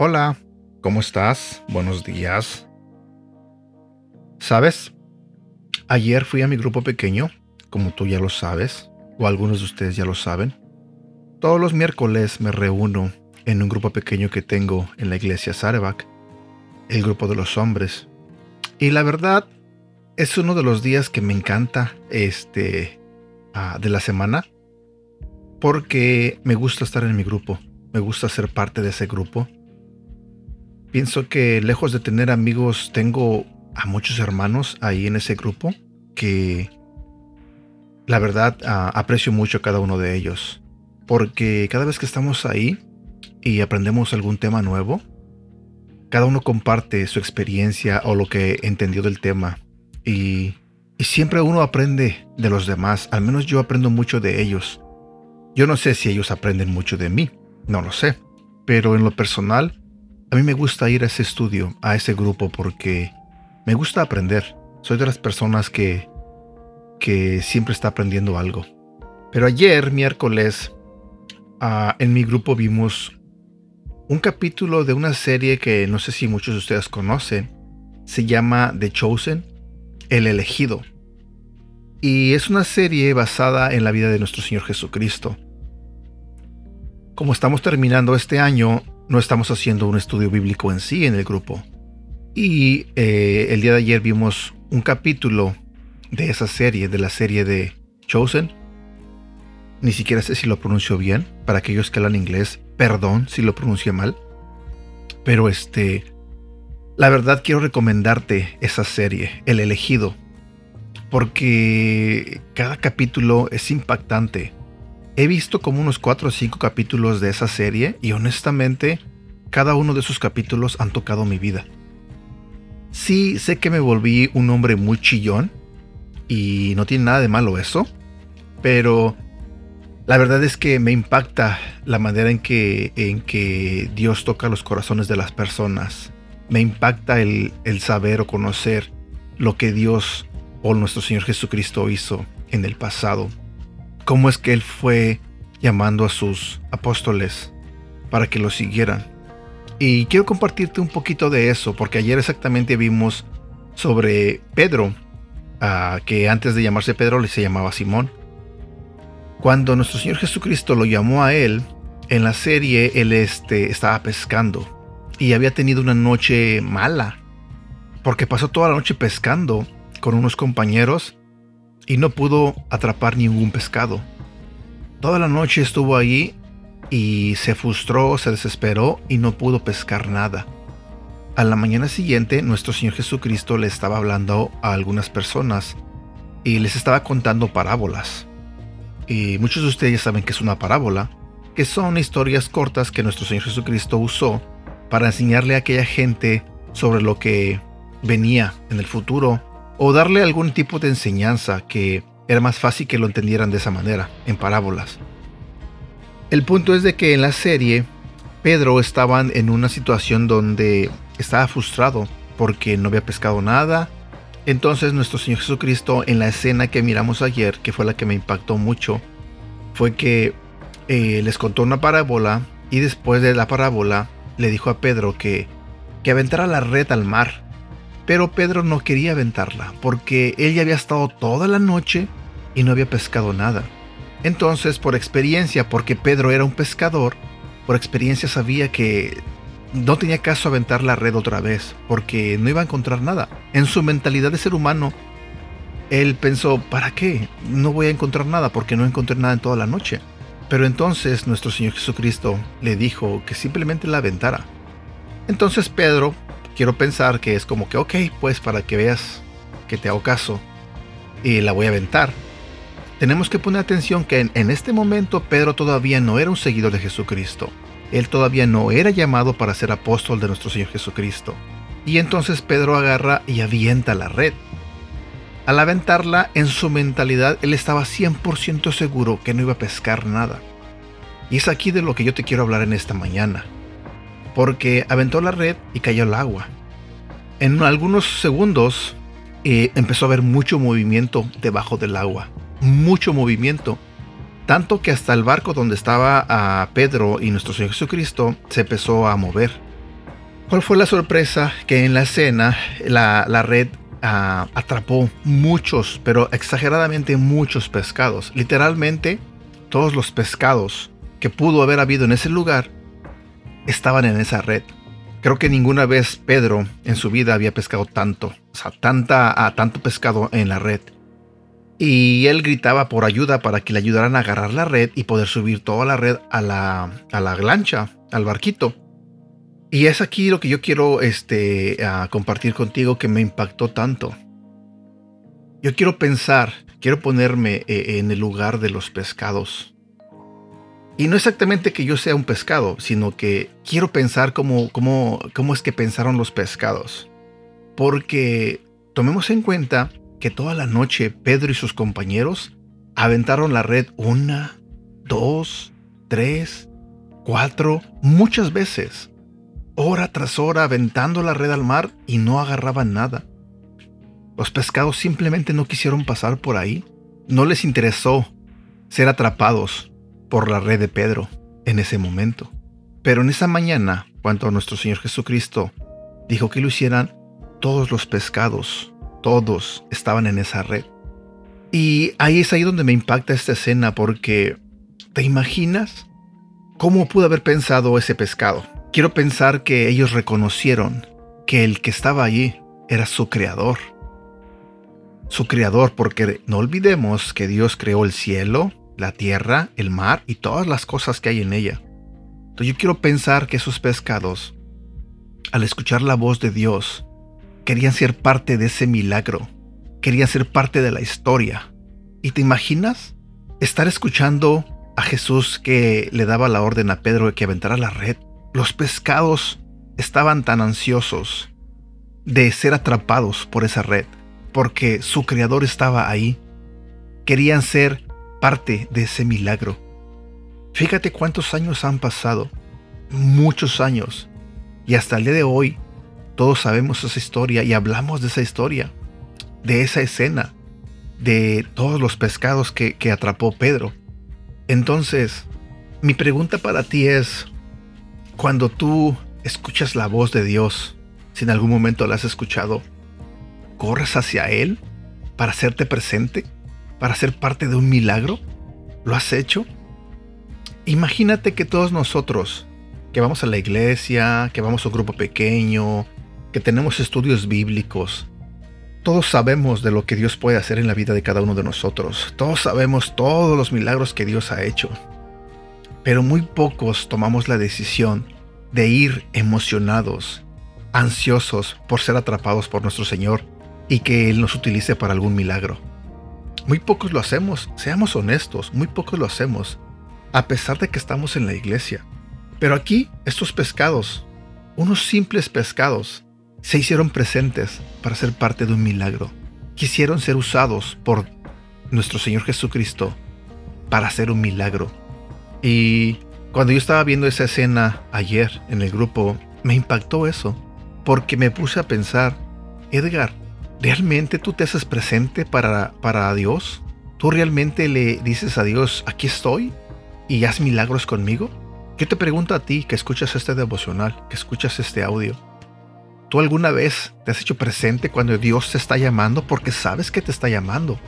Hola, ¿cómo estás? Buenos días. ¿Sabes? Ayer fui a mi grupo pequeño, como tú ya lo sabes, o algunos de ustedes ya lo saben. Todos los miércoles me reúno en un grupo pequeño que tengo en la iglesia Sarebak, el grupo de los hombres. Y la verdad, es uno de los días que me encanta este, ah, de la semana, porque me gusta estar en mi grupo, me gusta ser parte de ese grupo Pienso que lejos de tener amigos, tengo a muchos hermanos ahí en ese grupo que la verdad aprecio mucho a cada uno de ellos. Porque cada vez que estamos ahí y aprendemos algún tema nuevo, cada uno comparte su experiencia o lo que entendió del tema. Y, y siempre uno aprende de los demás, al menos yo aprendo mucho de ellos. Yo no sé si ellos aprenden mucho de mí, no lo sé. Pero en lo personal, a mí me gusta ir a ese estudio, a ese grupo, porque me gusta aprender. Soy de las personas que, que siempre está aprendiendo algo. Pero ayer, miércoles, ah, en mi grupo vimos un capítulo de una serie que no sé si muchos de ustedes conocen. Se llama The Chosen, El elegido. Y es una serie basada en la vida de nuestro Señor Jesucristo. Como estamos terminando este año, no estamos haciendo un estudio bíblico en sí en el grupo. Y eh, el día de ayer vimos un capítulo de esa serie, de la serie de Chosen. Ni siquiera sé si lo pronuncio bien. Para aquellos que hablan inglés, perdón si lo pronuncio mal. Pero este, la verdad quiero recomendarte esa serie, El elegido. Porque cada capítulo es impactante. He visto como unos 4 o 5 capítulos de esa serie y honestamente cada uno de esos capítulos han tocado mi vida. Sí, sé que me volví un hombre muy chillón y no tiene nada de malo eso, pero la verdad es que me impacta la manera en que, en que Dios toca los corazones de las personas. Me impacta el, el saber o conocer lo que Dios o nuestro Señor Jesucristo hizo en el pasado cómo es que él fue llamando a sus apóstoles para que lo siguieran. Y quiero compartirte un poquito de eso, porque ayer exactamente vimos sobre Pedro, que antes de llamarse Pedro le se llamaba Simón. Cuando nuestro Señor Jesucristo lo llamó a él, en la serie él este, estaba pescando y había tenido una noche mala, porque pasó toda la noche pescando con unos compañeros y no pudo atrapar ningún pescado. Toda la noche estuvo allí y se frustró, se desesperó y no pudo pescar nada. A la mañana siguiente, nuestro Señor Jesucristo le estaba hablando a algunas personas y les estaba contando parábolas. Y muchos de ustedes saben que es una parábola, que son historias cortas que nuestro Señor Jesucristo usó para enseñarle a aquella gente sobre lo que venía en el futuro o darle algún tipo de enseñanza que era más fácil que lo entendieran de esa manera, en parábolas. El punto es de que en la serie Pedro estaba en una situación donde estaba frustrado porque no había pescado nada. Entonces nuestro Señor Jesucristo en la escena que miramos ayer, que fue la que me impactó mucho, fue que eh, les contó una parábola y después de la parábola le dijo a Pedro que, que aventara la red al mar pero Pedro no quería aventarla porque él ya había estado toda la noche y no había pescado nada. Entonces, por experiencia, porque Pedro era un pescador, por experiencia sabía que no tenía caso aventar la red otra vez, porque no iba a encontrar nada. En su mentalidad de ser humano, él pensó, ¿para qué? No voy a encontrar nada porque no encontré nada en toda la noche. Pero entonces nuestro Señor Jesucristo le dijo que simplemente la aventara. Entonces Pedro, quiero pensar que es como que, ok, pues para que veas que te hago caso y la voy a aventar. Tenemos que poner atención que en, en este momento Pedro todavía no era un seguidor de Jesucristo. Él todavía no era llamado para ser apóstol de nuestro Señor Jesucristo. Y entonces Pedro agarra y avienta la red. Al aventarla, en su mentalidad, él estaba 100% seguro que no iba a pescar nada. Y es aquí de lo que yo te quiero hablar en esta mañana porque aventó la red y cayó al agua. En algunos segundos eh, empezó a haber mucho movimiento debajo del agua, mucho movimiento, tanto que hasta el barco donde estaba Pedro y nuestro Señor Jesucristo se empezó a mover. ¿Cuál fue la sorpresa? Que en la escena la, red ah, atrapó muchos, pero exageradamente muchos pescados. Literalmente todos los pescados que pudo haber habido en ese lugar estaban en esa red. Creo que ninguna vez Pedro en su vida había pescado tanto, o sea, tanta, tanto pescado en la red. Y él gritaba por ayuda para que le ayudaran a agarrar la red y poder subir toda la red a la, a la lancha, al barquito. Y es aquí lo que yo quiero este, compartir contigo que me impactó tanto. Yo quiero pensar, quiero ponerme eh, en el lugar de los pescados. Y no exactamente que yo sea un pescado, sino que quiero pensar cómo, cómo, cómo es que pensaron los pescados. Porque tomemos en cuenta que toda la noche Pedro y sus compañeros aventaron la red una, dos, tres, cuatro, muchas veces, hora tras hora aventando la red al mar y no agarraban nada. Los pescados simplemente no quisieron pasar por ahí, no les interesó ser atrapados por la red de Pedro en ese momento. Pero en esa mañana, cuando nuestro Señor Jesucristo dijo que lo hicieran, todos los pescados, todos estaban en esa red. Y ahí es ahí donde me impacta esta escena porque ¿te imaginas cómo pudo haber pensado ese pescado? Quiero pensar que ellos reconocieron que el que estaba allí era su creador. Su creador porque no olvidemos que Dios creó el cielo, la tierra, el mar y todas las cosas que hay en ella. Yo quiero pensar que esos pescados, al escuchar la voz de Dios, querían ser parte de ese milagro, querían ser parte de la historia. ¿Y te imaginas estar escuchando a Jesús que le daba la orden a Pedro de que aventara la red? Los pescados estaban tan ansiosos de ser atrapados por esa red, porque su creador estaba ahí. Querían ser parte de ese milagro. Fíjate cuántos años han pasado, muchos años, y hasta el día de hoy todos sabemos esa historia y hablamos de esa historia, de esa escena, de todos los pescados que, que atrapó Pedro. Entonces, mi pregunta para ti es, cuando tú escuchas la voz de Dios, si en algún momento la has escuchado, ¿corres hacia Él para hacerte presente? Para ser parte de un milagro? ¿Lo has hecho? Imagínate que todos nosotros, que vamos a la iglesia, que vamos a un grupo pequeño, que tenemos estudios bíblicos, todos sabemos de lo que Dios puede hacer en la vida de cada uno de nosotros. Todos sabemos todos los milagros que Dios ha hecho. Pero muy pocos tomamos la decisión de ir emocionados, ansiosos por ser atrapados por nuestro Señor y que Él nos utilice para algún milagro. Muy pocos lo hacemos, seamos honestos, muy pocos lo hacemos, a pesar de que estamos en la iglesia. Pero aquí, estos pescados, unos simples pescados, se hicieron presentes para ser parte de un milagro. Quisieron ser usados por nuestro Señor Jesucristo para hacer un milagro. Y cuando yo estaba viendo esa escena ayer en el grupo, me impactó eso, porque me puse a pensar, Edgar, ¿Realmente tú te haces presente para, para Dios? ¿Tú realmente le dices a Dios, aquí estoy y haz milagros conmigo? Yo te pregunto a ti que escuchas este devocional, que escuchas este audio. ¿Tú alguna vez te has hecho presente cuando Dios te está llamando porque sabes que te está llamando?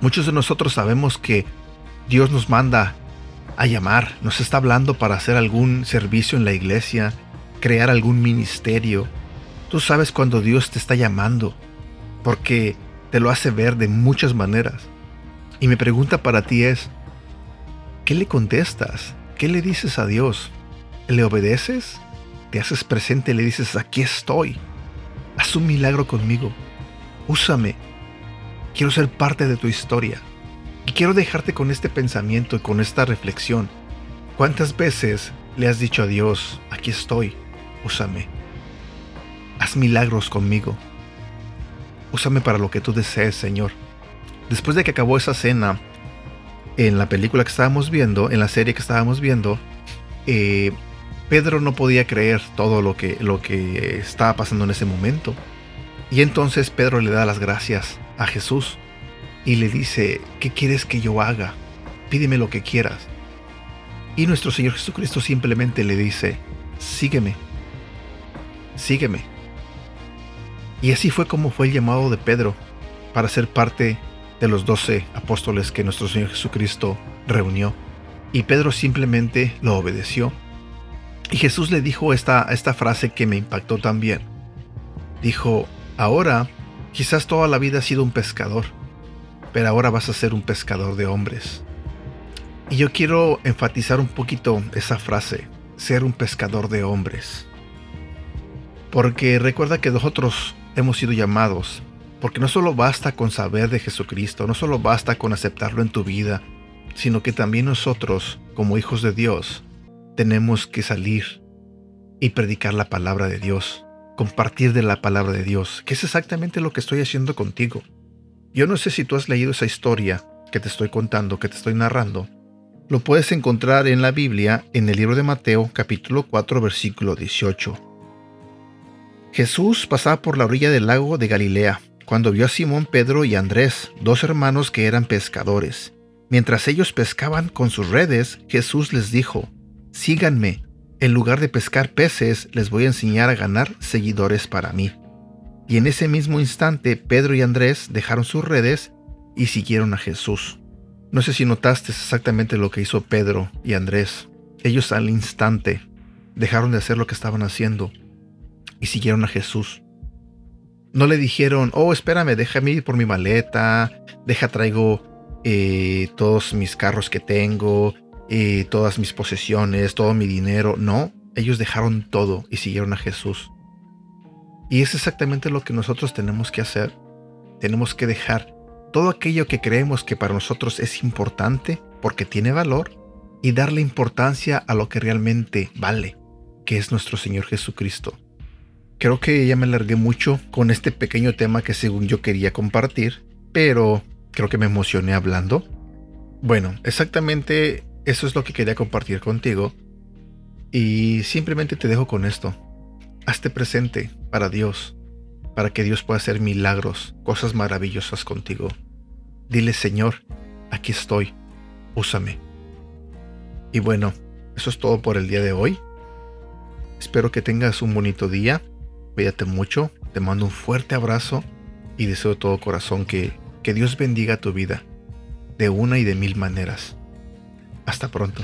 Muchos de nosotros sabemos que Dios nos manda a llamar, nos está hablando para hacer algún servicio en la iglesia, crear algún ministerio. Tú sabes cuando Dios te está llamando porque te lo hace ver de muchas maneras. Y mi pregunta para ti es, ¿qué le contestas? ¿Qué le dices a Dios? ¿Le obedeces? ¿Te haces presente le dices, aquí estoy? Haz un milagro conmigo. Úsame. Quiero ser parte de tu historia. Y quiero dejarte con este pensamiento y con esta reflexión. ¿Cuántas veces le has dicho a Dios, aquí estoy, úsame? Haz milagros conmigo. Úsame para lo que tú desees, Señor. Después de que acabó esa cena, en la película que estábamos viendo, en la serie que estábamos viendo, eh, Pedro no podía creer todo lo que, lo que estaba pasando en ese momento. Y entonces Pedro le da las gracias a Jesús y le dice, ¿qué quieres que yo haga? Pídeme lo que quieras. Y nuestro Señor Jesucristo simplemente le dice, sígueme. sígueme. Y así fue como fue el llamado de Pedro para ser parte de los doce apóstoles que nuestro Señor Jesucristo reunió. Y Pedro simplemente lo obedeció. Y Jesús le dijo esta, esta frase que me impactó también. Dijo, ahora quizás toda la vida has sido un pescador, pero ahora vas a ser un pescador de hombres. Y yo quiero enfatizar un poquito esa frase, ser un pescador de hombres. Porque recuerda que nosotros hemos sido llamados, porque no solo basta con saber de Jesucristo, no solo basta con aceptarlo en tu vida, sino que también nosotros, como hijos de Dios, tenemos que salir y predicar la palabra de Dios, compartir de la palabra de Dios, que es exactamente lo que estoy haciendo contigo. Yo no sé si tú has leído esa historia que te estoy contando, que te estoy narrando. Lo puedes encontrar en la Biblia en el libro de Mateo capítulo 4 versículo 18. Jesús pasaba por la orilla del lago de Galilea, cuando vio a Simón, Pedro y Andrés, dos hermanos que eran pescadores. Mientras ellos pescaban con sus redes, Jesús les dijo, Síganme, en lugar de pescar peces, les voy a enseñar a ganar seguidores para mí. Y en ese mismo instante, Pedro y Andrés dejaron sus redes y siguieron a Jesús. No sé si notaste exactamente lo que hizo Pedro y Andrés. Ellos al instante dejaron de hacer lo que estaban haciendo y siguieron a Jesús. No le dijeron, oh, espérame, déjame ir por mi maleta, deja traigo eh, todos mis carros que tengo, eh, todas mis posesiones, todo mi dinero. No, ellos dejaron todo y siguieron a Jesús. Y es exactamente lo que nosotros tenemos que hacer. Tenemos que dejar todo aquello que creemos que para nosotros es importante porque tiene valor y darle importancia a lo que realmente vale, que es nuestro Señor Jesucristo. Creo que ya me alargué mucho con este pequeño tema que según yo quería compartir, pero creo que me emocioné hablando. Bueno, exactamente eso es lo que quería compartir contigo. Y simplemente te dejo con esto. Hazte presente para Dios, para que Dios pueda hacer milagros, cosas maravillosas contigo. Dile, Señor, aquí estoy, úsame. Y bueno, eso es todo por el día de hoy. Espero que tengas un bonito día Cuídate mucho, te mando un fuerte abrazo y deseo de todo corazón que, que Dios bendiga tu vida de una y de mil maneras. Hasta pronto.